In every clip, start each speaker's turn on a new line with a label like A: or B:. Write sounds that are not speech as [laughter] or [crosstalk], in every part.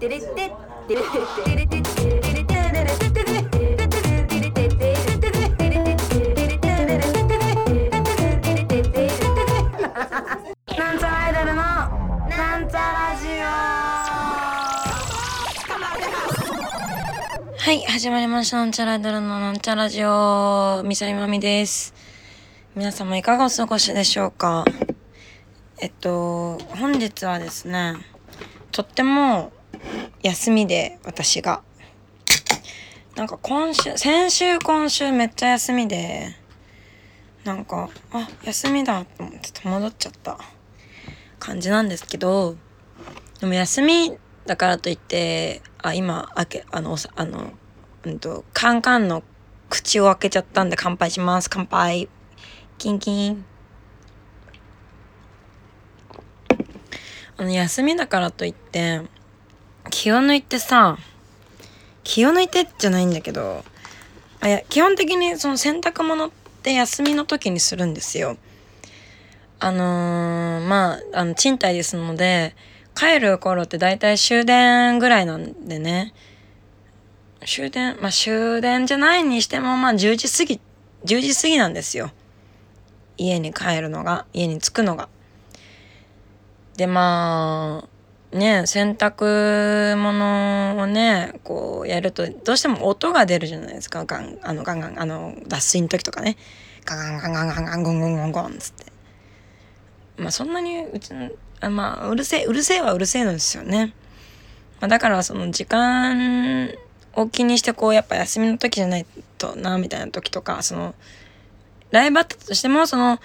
A: なんちゃらアイドルのなんちゃラジ
B: はい、始まりました。なんちゃらアイドルのなんちゃラジオ、みさりまみです。皆様いかがお過ごしでしょうか？えっと、本日はですね、とっても休みで、私が。なんか今週、先週今週めっちゃ休みで、なんか、あ、休みだと思って戸惑っちゃった感じなんですけど、でも休みだからといって、あ、今、開け、あの、あの、うんと、カンカンの口を開けちゃったんで乾杯します。乾杯。キンキン。あの、休みだからといって、気を抜いてさ、気を抜いてじゃないんだけど、あや、基本的にその洗濯物って休みの時にするんですよ。あのーまあ、あの、賃貸ですので、帰る頃って大体終電ぐらいなんでね。終電、まあ終電じゃないにしても、まあ10時過ぎ、10時過ぎなんですよ。家に帰るのが、家に着くのが。で、まあ、ね、洗濯物をね、こうやると、どうしても音が出るじゃないですか。ガン、あの、ガンガン、あの、脱水の時とかね。ガンガンガンガンガンガンゴンゴンゴンゴンつって。まあそんなにうちの、あまあうるせえ、うるせえはうるせえなんですよね。まあだからその時間を気にしてこうやっぱ休みの時じゃないとな、みたいな時とか、その、ライブあったとしても、その、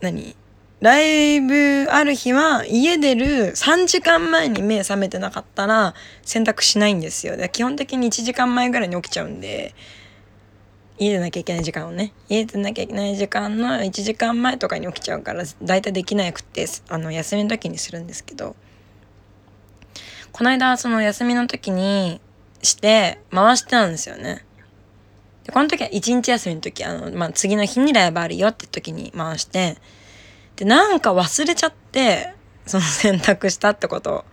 B: 何ライブある日は家出る3時間前に目覚めてなかったら洗濯しないんですよ。で基本的に1時間前ぐらいに起きちゃうんで、家出なきゃいけない時間をね家出なきゃいけない時間の1時間前とかに起きちゃうから大体できなくてあの休みの時にするんですけどこの間その休みの時にして回してたんですよね。でこの時は1日休みの時あの、まあ、次の日にライブあるよって時に回してでなんか忘れちゃってその選択したってこと。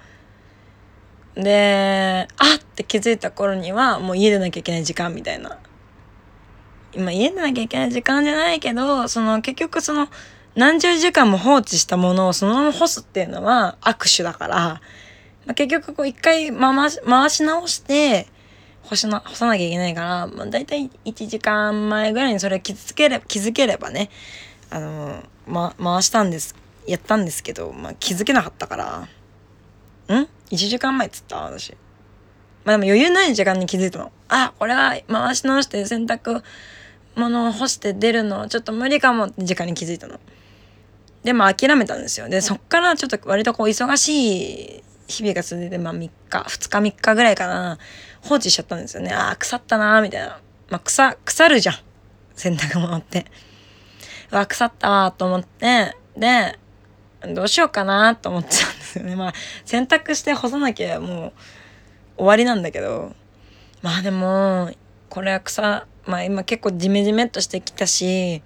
B: であって気づいた頃にはもう家出なきゃいけない時間みたいな。今家でなきゃいけない時間じゃないけど、その結局その何十時間も放置したものをそのまま干すっていうのは握手だから、まあ、結局こう一回回し回し直して干しな、干さなきゃいけないから、まあ大体1時間前ぐらいにそれ気づければ、気づければね、あの、ま、回したんです、やったんですけど、まあ気づけなかったから、ん ?1 時間前っつった？私。まあでも余裕ない時間に気づいたの。あ、これは回し直して洗濯物を干して出るのちょっと無理かもって時間に気づいたの。でも諦めたんですよ。で、そっからちょっと割とこう忙しい日々が続いて、まあ3日、2日3日ぐらいかな、放置しちゃったんですよね。ああ、腐ったなーみたいな。まあ腐、腐るじゃん。洗濯物って。わ、腐ったわと思って、で、どうしようかなと思ってたんですよね。まあ、洗濯して干さなきゃもう終わりなんだけど。まあでも、これは草、まあ今結構ジメジメっとしてきたし、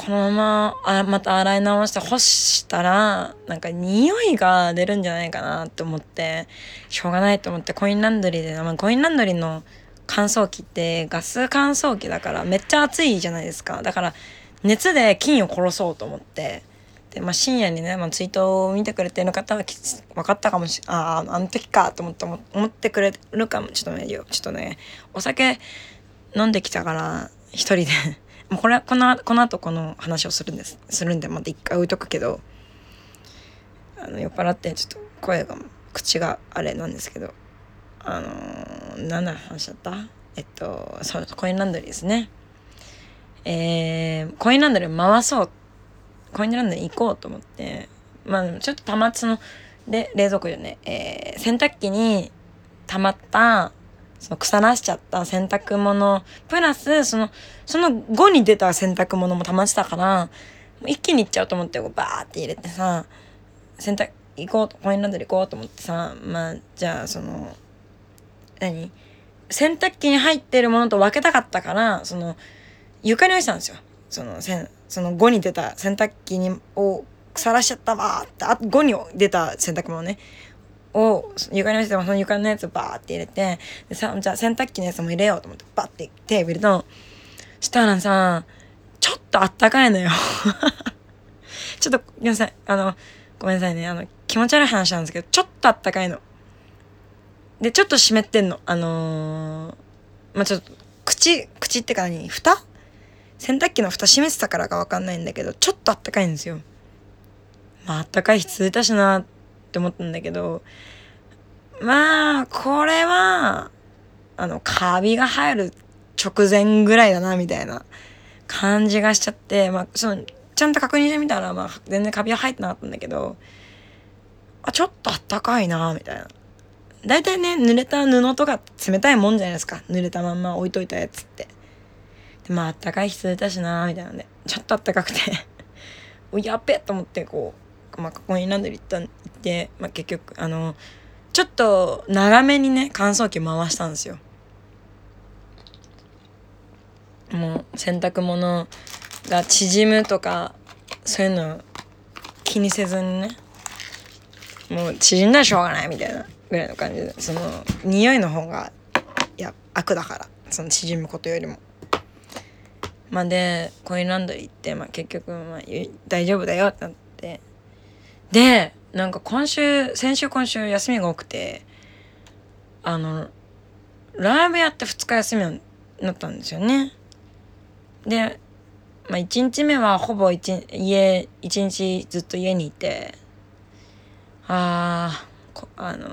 B: このままあまた洗い直して干したらなんか匂いが出るんじゃないかなって思ってしょうがないと思ってコインランドリーで、まあ、コインランドリーの乾燥機ってガス乾燥機だからめっちゃ暑いじゃないですか。だから熱で菌を殺そうと思って。で、まあ、深夜にね、まあ、ツイートを見てくれてる方はき分かったかもしあああの時かと思って思思ってくれるかも。ちょっとねちょっとねお酒飲んできたから一人で。[laughs] もうこれこのこの後この話をするんです。するんでまた一回置いとくけど。あの酔っ払ってちょっと声が口があれなんですけど。あのー、何の話だった？えっとそうコインランドリーですね。えー、コインランドリー回そう。コインランドリー行こうと思って。まあちょっとたまってそので冷蔵庫でね、えー、洗濯機に溜まったその腐らしちゃった洗濯物、プラス、その、その後に出た洗濯物も溜まってたから、一気に行っちゃうと思って、こうバーって入れてさ、洗濯、行こうと、コインランドリー行こうと思ってさ、まあ、じゃあ、その、何？洗濯機に入ってるものと分けたかったから、その、床に置いてたんですよ。その、せん、その後に出た洗濯機に、を腐らしちゃったわーって、あ後に出た洗濯物ね。を床に落ちてもその床のやつをバーって入れてでさじゃあ洗濯機のやつも入れようと思ってバッて手を入れたのしたらさちょっとあったかいのよ。[laughs] ちょっとごめんなさい。あのごめんなさいね。あの気持ち悪い話なんですけどちょっとあったかいの。でちょっと湿ってんの。あのー、まあちょっと口口ってか何？蓋？洗濯機の蓋閉めてたからかわかんないんだけどちょっとあったかいんですよ。まああったかい日続いたしなって思ったんだけどまあこれはあのカビが入る直前ぐらいだなみたいな感じがしちゃってまあそのちゃんと確認してみたらまあ全然カビは入ってなかったんだけどあちょっとあったかいなみたいな。大体ね濡れた布とか冷たいもんじゃないですか。濡れたまんま置いといたやつって。でまああったかい日続いたしなみたいなんで。ちょっとあったかくて。[laughs] やっべと思ってこう、まあ、ここにランドリー行った行って、まあ、結局あのちょっと長めにね乾燥機回したんですよ。もう洗濯物が縮むとかそういうの気にせずにね。もう縮んだらしょうがないみたいな。ぐらいの感じでその匂いの方がいや悪だからその縮むことよりも。まあでコインランドリー行って、まあ、結局、まあ、大丈夫だよってなってでなんか今週先週今週休みが多くてあのライブやって2日休みになったんですよね。で、まあ、1日目はほぼ一家1日ずっと家にいてあああの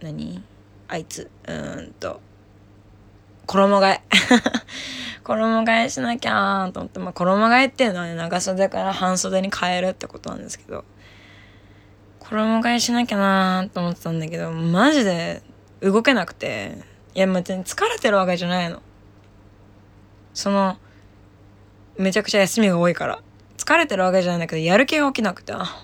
B: 何？あいつ。うんと。衣替え。[laughs] 衣替えしなきゃと思って、まあ、衣替えっていうのはね長袖から半袖に変えるってことなんですけど。衣替えしなきゃなと思ってたんだけどマジで動けなくて。いや別に疲れてるわけじゃないの。そのめちゃくちゃ休みが多いから。疲れてるわけじゃないんだけどやる気が起きなくて。あ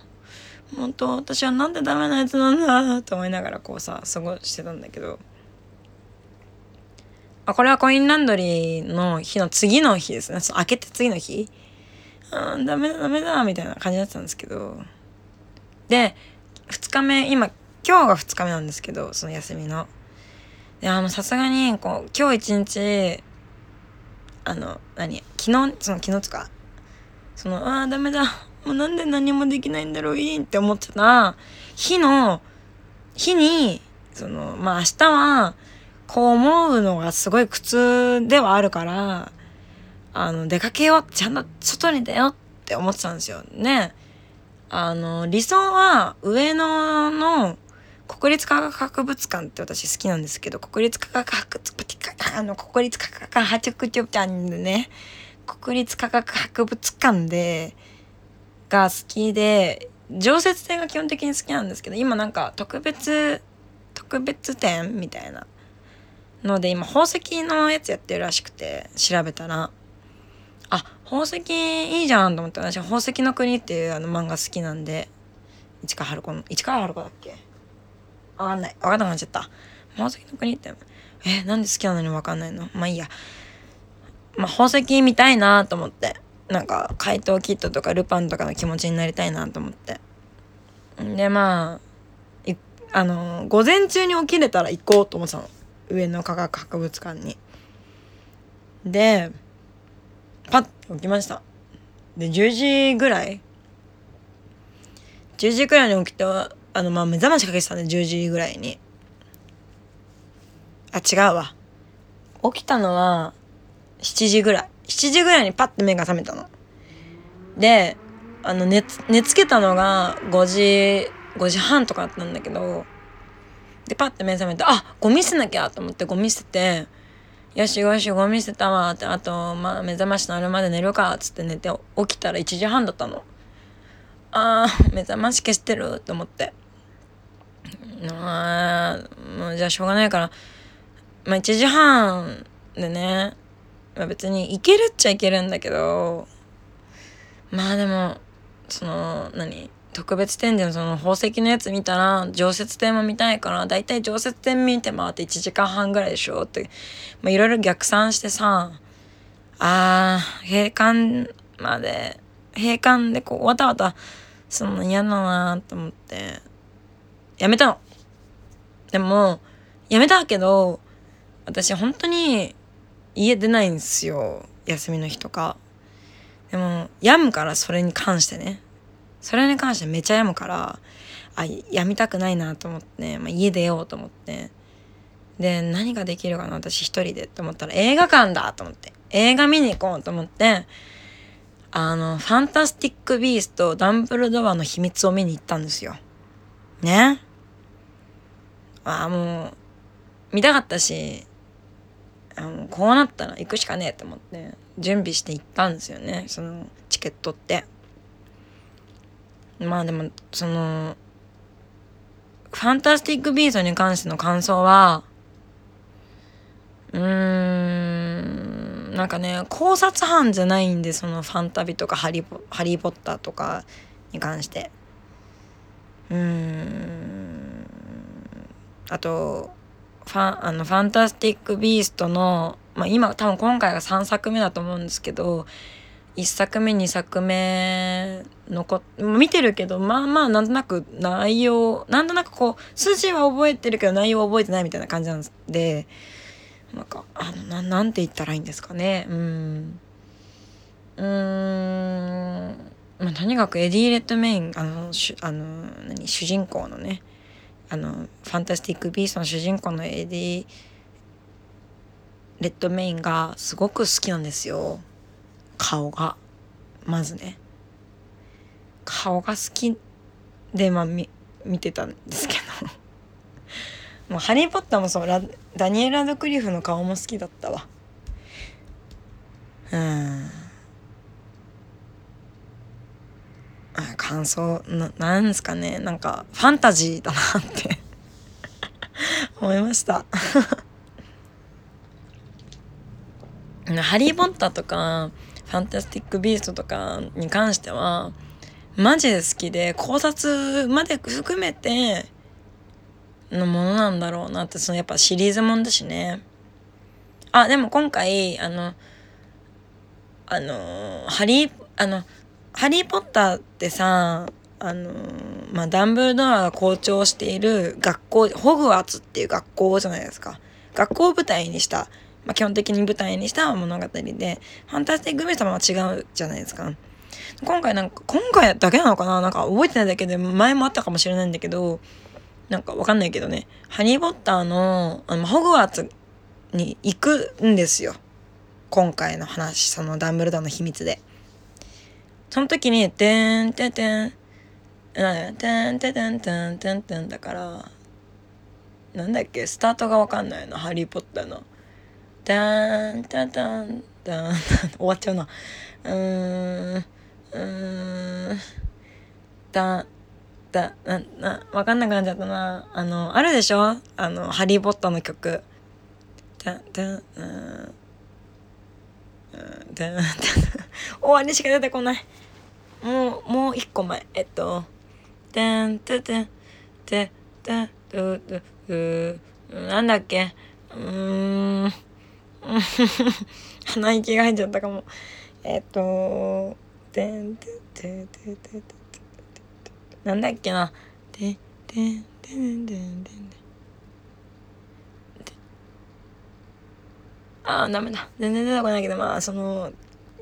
B: 本当私はなんでダメなやつなんだと思いながらこうさ過ごしてたんだけど。あこれはコインランドリーの日の次の日ですね。その開けて次の日。あダメだダメだみたいな感じだったんですけど。で2日目今今日が2日目なんですけどその休みの。であのさすがにこう今日一日あの何昨日その昨日とか。そのああダメだ。もうなんで何もできないんだろういいって思ってた日の日にそのまあ明日はこう思うのがすごい苦痛ではあるからあの出かけようちゃんと外に出ようって思ってたんですよね。あの理想は上野の国立科学博物館って私好きなんですけど国立科学博物館あの国立科学博物館でね国立科学博物館でが好きで常設展が基本的に好きなんですけど今なんか特別特別展みたいなので今宝石のやつやってるらしくて調べたらあ宝石いいじゃんと思って私宝石の国っていうあの漫画好きなんで市川春子の市川春子だっけ？わかんない。わかんなくなっちゃった。宝石の国って、え、なんで好きなのにわかんないの？まあいいや。まあ宝石見たいなと思って。なんか、怪盗キットとかルパンとかの気持ちになりたいなと思って。で、まあ、あの、午前中に起きれたら行こうと思ってたの。上野科学博物館に。で、パッと起きました。で、10時ぐらい ?10 時ぐらいに起きて、あの、まあ、目覚ましかけてたんで、10時ぐらいに。あ、違うわ。起きたのは、7時ぐらい。7時ぐらいにパッて目が覚めたの。で、あの、寝、寝つけたのが5時、5時半とかだったんだけど、で、パッて目覚めて、あ、ゴミ捨てなきゃと思ってゴミ捨てて、よしよし、ゴミ捨てたわって、あと、まあ、目覚まし鳴るまで寝るかっ、つって寝て、起きたら1時半だったの。あー、目覚まし消してると思って。あもうじゃあしょうがないから、まあ1時半でね、まあ別に行けるっちゃいけるんだけど、まあでも、その、何？特別展示のその宝石のやつ見たら常設展も見たいからだいたい常設展見て回って1時間半ぐらいでしょっていろいろ逆算してさあー閉館まで閉館でこうわたわたその嫌だなと思って辞めたの。でも、辞めたけど、私本当に家出ないんですよ。休みの日とか。でも、病むからそれに関してね。それに関してめちゃ病むから、あ、やみたくないなと思って、まあ、家出ようと思って。で、何ができるかな私一人でって思ったら映画館だと思って。映画見に行こうと思って、あの、ファンタスティック・ビースト、ダンブルドアの秘密を見に行ったんですよ。ね。ああ、もう、見たかったし、あのこうなったら行くしかねえと思って準備して行ったんですよねそのチケットって。まあでもそのファンタスティック・ビートに関しての感想はうーんなんかね考察班じゃないんでそのファンタビとかハリポハリー・ポッターとかに関して。うーんあとファンあのファンタスティック・ビーストの、まあ、今多分今回が3作目だと思うんですけど1作目2作目のこ見てるけどまあまあなんとなく内容なんとなくこう筋は覚えてるけど内容は覚えてないみたいな感じなんでなんかあのななんて言ったらいいんですかね。うん。うーん。まあとにかくエディ・レッドメインあのしあの何主人公のねあのファンタスティック・ビーストの主人公のエディ・レッドメインがすごく好きなんですよ。顔が。まずね。顔が好きでまあ見見てたんですけど。[laughs] もうハリー・ポッターもそう。ラダニエル・ラドクリフの顔も好きだったわ。うん。感想ななんですかね。なんかファンタジーだなって。[laughs] 思いました。[laughs] ハリー・ポッターとかファンタスティック・ビーストとかに関してはマジで好きで考察まで含めてのものなんだろうなってそのやっぱシリーズもんだしね。あでも今回あのあのハリーあのハリー・ポッターってさ、あのー、まあ、ダンブルドアが校長している学校、ホグワーツっていう学校じゃないですか。学校を舞台にした、まあ、基本的に舞台にした物語で、ファンタスティック・グミ様は違うじゃないですか。今回なんか、今回だけなのかな？なんか覚えてないだけで前もあったかもしれないんだけど、なんかわかんないけどね、ハリー・ポッターの、あの、ホグワーツに行くんですよ。今回の話、そのダンブルドアの秘密で。その時に、てんてんてん、てんてんてんてんてんてんてんだから、なんだっけ、スタートがわかんないの、ハリーポッターの。てんてんてんてん、終わっちゃうな。うーん、うーん、だ、だ、な、な、わかんなくなっちゃったな。あの、あるでしょ？あの、ハリーポッターの曲。てんてん、うん。終わりしか出てこない。もう、もう一個前。えっと、てんててんてててててなんだっけ？うーん。鼻息が入っちゃったかも。えっと、てんててててててなんだっけな。ててんてんてんてんあダメだ全然出てこないけどまあその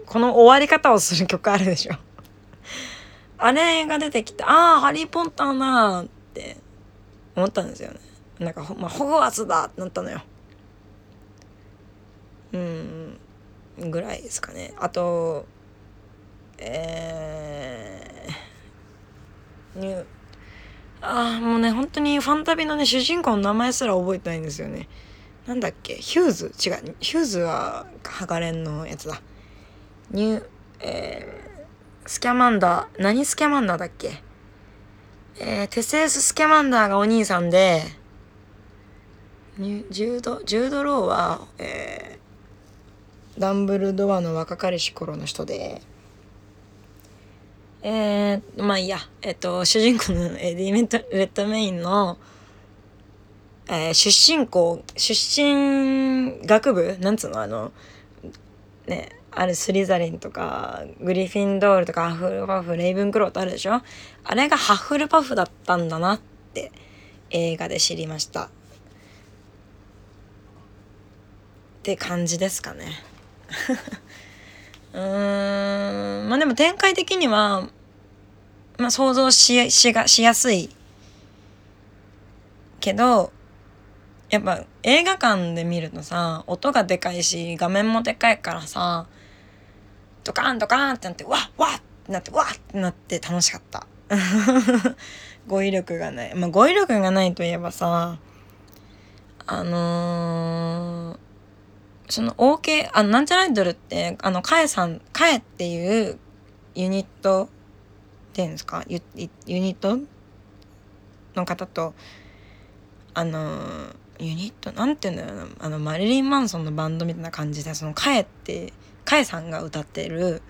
B: この終わり方をする曲あるでしょあれが出てきてああハリー・ポッターなーって思ったんですよね。なんかまあ、ホグワーツだってなったのよ。うんぐらいですかね。あとえー、ニューああもうね本当にファンタビのね主人公の名前すら覚えてないんですよね。なんだっけ？ヒューズ？違う。ヒューズはハガレンのやつだ。ニュート、えー、スキャマンダー、何スキャマンダーだっけ？えー、テセウス・スキャマンダーがお兄さんで、ジュード、ジュード・ローは、えー、ダンブルドアの若かりし頃の人で、えー、まあいいや、えっ、と、主人公のエディメント・レッドメインの、えー、出身校、出身学部？なんつうの？あの、ね、あるスリザリンとか、グリフィンドールとか、ハッフルパフ、レイブンクローとあるでしょ？あれがハッフルパフだったんだなって映画で知りました。って感じですかね。[laughs] うーん。まあでも展開的にはまあ想像ししがしやすいけどやっぱ映画館で見るとさ音がでかいし画面もでかいからさドカンドカンってなってわっわっってなってわっってなって楽しかった。[laughs] 語彙力がない。まあ語彙力がないといえばさあのー、その OK あのなんちゃらアイドルってあのかえさんかえっていうユニットっていうんですか？ユユニット？の方とあのユニット？なんて言うんだろうな。あのマリリン・マンソンのバンドみたいな感じでそのかえってかえさんが歌ってる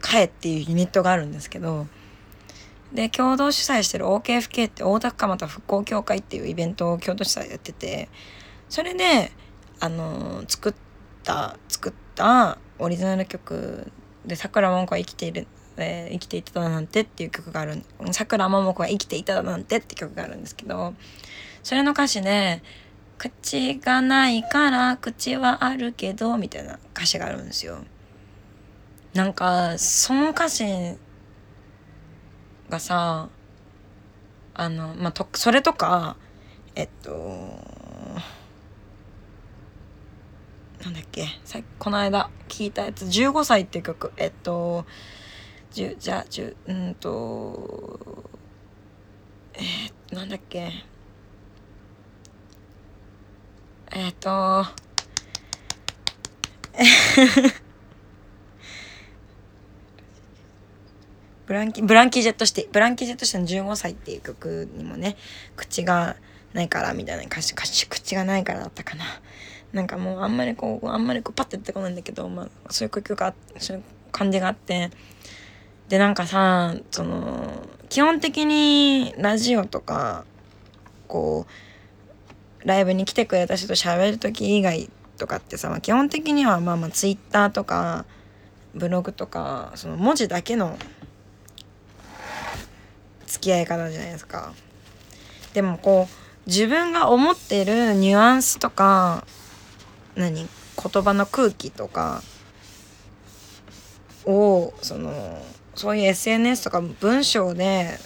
B: かえっていうユニットがあるんですけどで共同主催してる OKFK って大田区蒲田復興協会っていうイベントを共同主催やっててそれであの作った作ったオリジナル曲で「さくらももこは生きている」えー、生きていただなんて」っていう曲がある「さくらももこは生きていただなんて」って曲があるんですけどそれの歌詞で「口がないから口はあるけど」みたいな歌詞があるんですよ。なんかその歌詞がさあのまあとそれとかえっとなんだっけさこの間聞いたやつ「15歳」って曲えっとじゅじゃあじゅうんとえー、なんだっけえっと [laughs] ブランキブランキー・ジェット・シティブランキー・ジェット・シティの15歳っていう曲にもね口がないからみたいな歌詞歌詞口がないからだったかな。なんかもうあんまりこうあんまりこうパッて出てこないんだけど、まあ、そういう曲がそういう感じがあって。でなんかさその基本的にラジオとかこうライブに来てくれた人と喋る時以外とかってさ、まあ、基本的にはまあまあツイッターとかブログとかその文字だけの付き合い方じゃないですか。でもこう自分が思ってるニュアンスとか何言葉の空気とかをそのそういう SNS とか文章で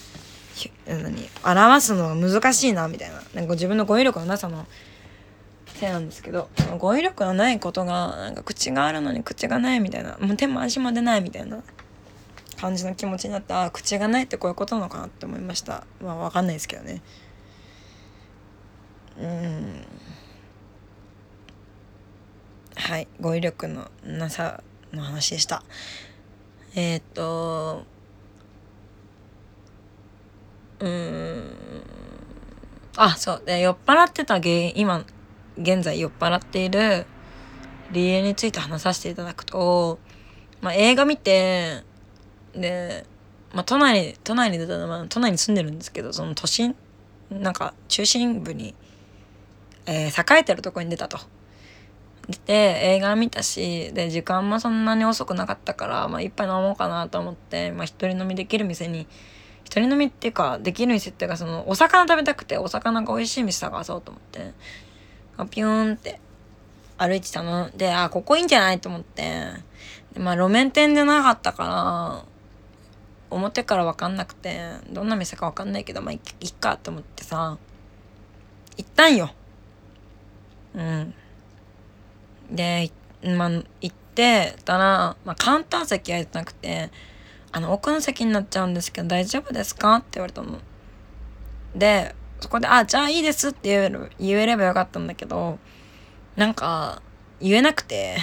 B: 何表すのが難しいなみたいな。なんか自分の語彙力のなさのせいなんですけど語彙力のないことがなんか口があるのに口がないみたいな。もう手も足も出ないみたいな。感じの気持ちになってああ口がないってこういうことなのかなって思いました。まあ分かんないですけどね。うん。はい。語彙力のなさの話でした。えー、っとうんあそうで酔っ払ってた原因今現在酔っ払っている理由について話させていただくと、まあ、映画見てで、まあ、都内都内に出たのは都内に住んでるんですけどその都心なんか中心部に、えー、栄えてるとこに出たと。で映画見たしで時間もそんなに遅くなかったから、まあ、一杯飲もうかなと思って、まあ、一人飲みできる店に一人飲みっていうかできる店っていうかそのお魚食べたくてお魚が美味しい店探そうと思って。あピューンって歩いてたの。であここいいんじゃないと思って。でまあ路面店でなかったから表から分かんなくてどんな店か分かんないけどまあいっかと思ってさ。行ったんよ。うん。でまあ行ってたら、まあ、カウンター席空いてなくて「あの奥の席になっちゃうんですけど大丈夫ですか?」って言われたの。でそこで「あじゃあいいです」って言える言えればよかったんだけどなんか言えなくて。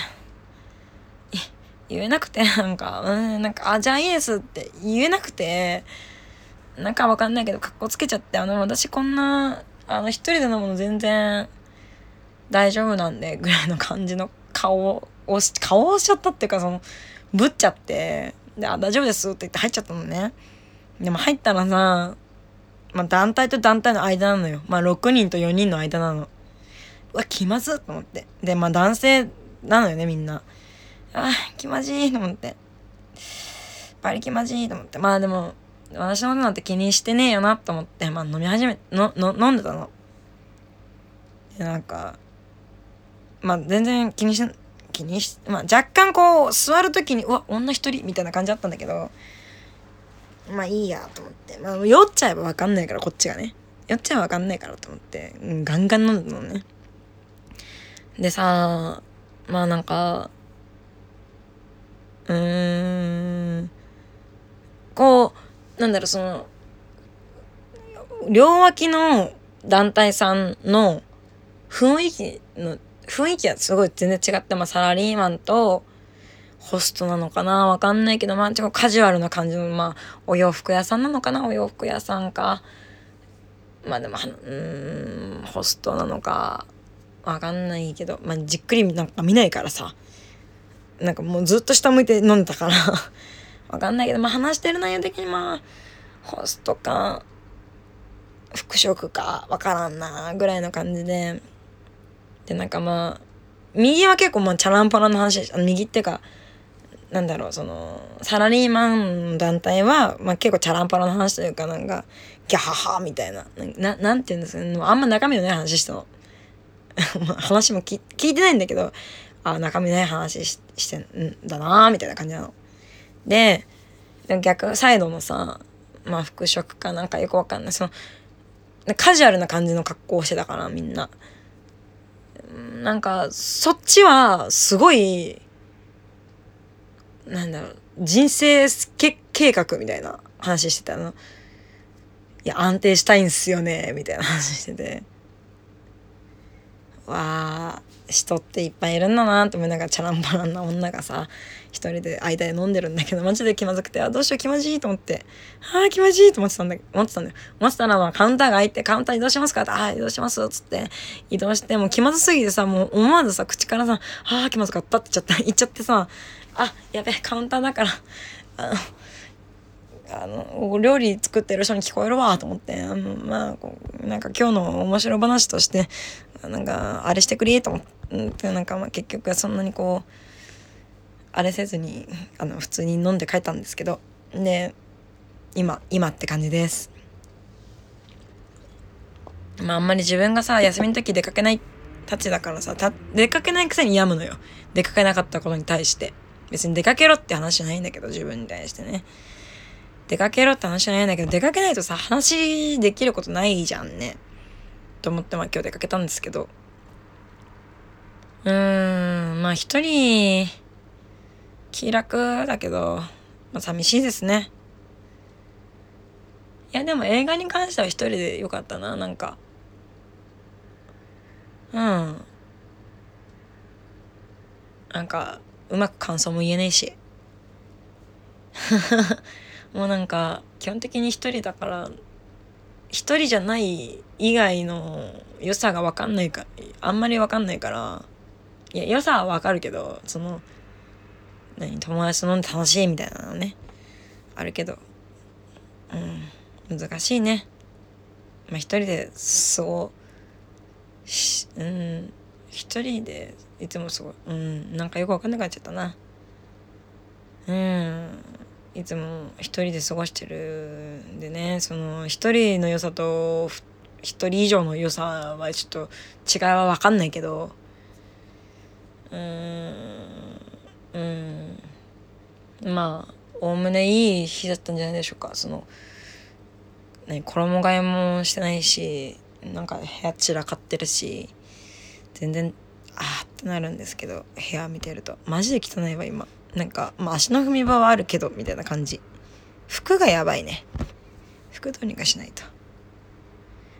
B: 言えなくて、なんか、うん、なんか、あ、じゃあいいですって言えなくて、なんかわかんないけど、格好つけちゃって、あの、私こんな、あの、一人で飲むの全然大丈夫なんで、ぐらいの感じの顔を、顔をしちゃったっていうか、その、ぶっちゃって、で、あ、大丈夫ですって言って入っちゃったのね。でも入ったらさ、まあ、団体と団体の間なのよ。まあ、6人と4人の間なの。うわ、気まずと思って。で、まあ、男性なのよね、みんな。あ気まじいと思って。バリ気まじいと思って。まあでも、私のことなんて気にしてねえよなと思って、まあ飲み始め、の、の、飲んでたの。で、なんか、まあ全然気にし、気にし、まあ若干こう、座るときに、うわ、女一人みたいな感じだったんだけど、まあいいやと思って。まあ酔っちゃえばわかんないから、こっちがね。酔っちゃえばわかんないからと思って、うん、ガンガン飲んでたのね。でさ、まあなんか、うーん、こう、なんだろう、その、両脇の団体さんの雰囲気の、雰囲気はすごい全然違って、まあサラリーマンとホストなのかなわかんないけど、まあちょっとカジュアルな感じの、まあお洋服屋さんなのかなお洋服屋さんか。まあでも、うん、ホストなのか、わかんないけど、まあじっくりなんか見ないからさ。なんかもうずっと下向いて飲んでたからわかんないけど、まあ話してる内容的にまあ、ホストか、服飾か、わからんな、ぐらいの感じで。で、なんかまあ、右は結構まあチャランパラの話あの右っていうか、なんだろう、その、サラリーマンの団体は、まあ結構チャランパラの話というか、なんか、ギャハハみたいな、な、なんて言うんですかね、あんま中身のない話したの。話も聞聞いてないんだけど、あ、中身ない話ししてんだなみたいな感じなの。で、逆サイドのさ、まあ服飾かなんかよくわかんない。その、カジュアルな感じの格好をしてたから、みんな。なんか、そっちは、すごい、なんだろう、人生計画みたいな話してたの。いや、安定したいんすよね、みたいな話してて。わあ、人っていっぱいいるんだなって思いながらチャランバランな女がさ一人で間で飲んでるんだけどマジで気まずくてあどうしよう気まじいと思って。ああ気まじいと思ってたんだ思ってたんだよ。思ってたらまあカウンターが開いてカウンター移動しますかって。ああ移動します？っつって。移動してもう気まずすぎてさもう思わずさ口からさああ気まずかったって言っちゃった。言っちゃってさあやべカウンターだから。あのあの、料理作ってる人に聞こえるわと思って、あの、まあ、こう、なんか今日の面白話として、なんか、あれしてくれと思って、なんかまあ結局そんなにこう、あれせずに、あの、普通に飲んで帰ったんですけど、で、今、今って感じです。まああんまり自分がさ、休みの時出かけないたちだからさ、た出かけないくせに病むのよ。出かけなかったことに対して。別に出かけろって話じゃないんだけど、自分に対してね。出かけろって話じゃないんだけど、出かけないとさ、話できることないじゃんね。と思ってまあ今日出かけたんですけど。うーん、まあ一人、気楽だけど、まあ寂しいですね。いやでも映画に関しては一人でよかったな、なんか。うん。なんか、うまく感想も言えないし。[laughs] もうなんか基本的に一人だから一人じゃない以外の良さが分かんないかあんまり分かんないからいや良さは分かるけどその何友達と飲んで楽しいみたいなのね。あるけど。うん。難しいね。まあ一人でそうしうん。一人でいつもすごいうん。なんかよく分かんなくなっちゃったな。うん。いつも一人で過ごしてるんでね。その一人の良さと一人以上の良さはちょっと違いは分かんないけど。うん。うんまあおおむねいい日だったんじゃないでしょうかその何衣替えもしてないしなんか部屋散らかってるし全然ああってなるんですけど部屋見てるとマジで汚いわ今。なんか、まあ、足の踏み場はあるけど、みたいな感じ。服がやばいね。服どうにかしないと。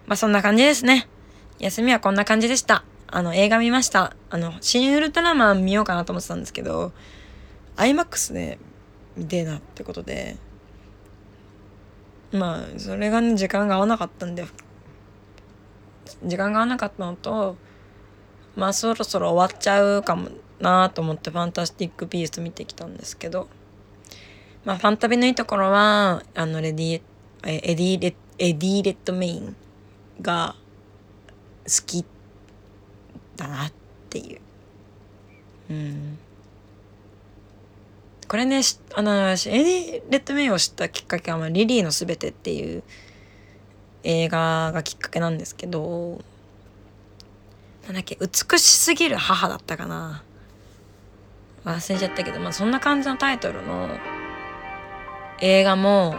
B: まあ、そんな感じですね。休みはこんな感じでした。あの、映画見ました。あの、新ウルトラマン見ようかなと思ってたんですけど、IMAX で見てえなってことで、まあ、それがね、時間が合わなかったんで、時間が合わなかったのと、まあ、そろそろ終わっちゃうかもなと思ってファンタスティック・ピース見てきたんですけど、まあ、ファンタビのいいところは、あの、レディ、エディレ、エディ・レッドメインが好きっだなっていう。うん。これねあのエディ・レッドメインを知ったきっかけは、まあ、リリーのすべてっていう映画がきっかけなんですけどなんだっけ美しすぎる母だったかな忘れちゃったけどまあそんな感じのタイトルの映画も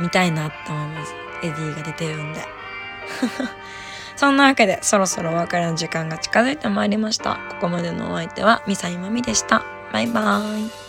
B: 見たいなって思いますエディが出てるんで [laughs] そんなわけでそろそろお別れの時間が近づいてまいりました。ここまでのお相手はミサイマミでした。バイバーイ。